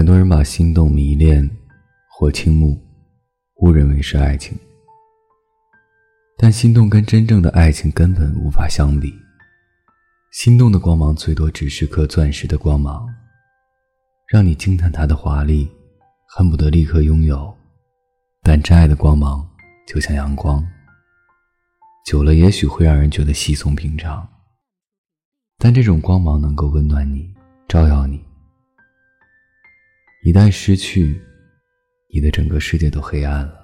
很多人把心动、迷恋或倾慕误认为是爱情，但心动跟真正的爱情根本无法相比。心动的光芒最多只是颗钻石的光芒，让你惊叹它的华丽，恨不得立刻拥有。但真爱的光芒就像阳光，久了也许会让人觉得稀松平常，但这种光芒能够温暖你，照耀你。一旦失去，你的整个世界都黑暗了。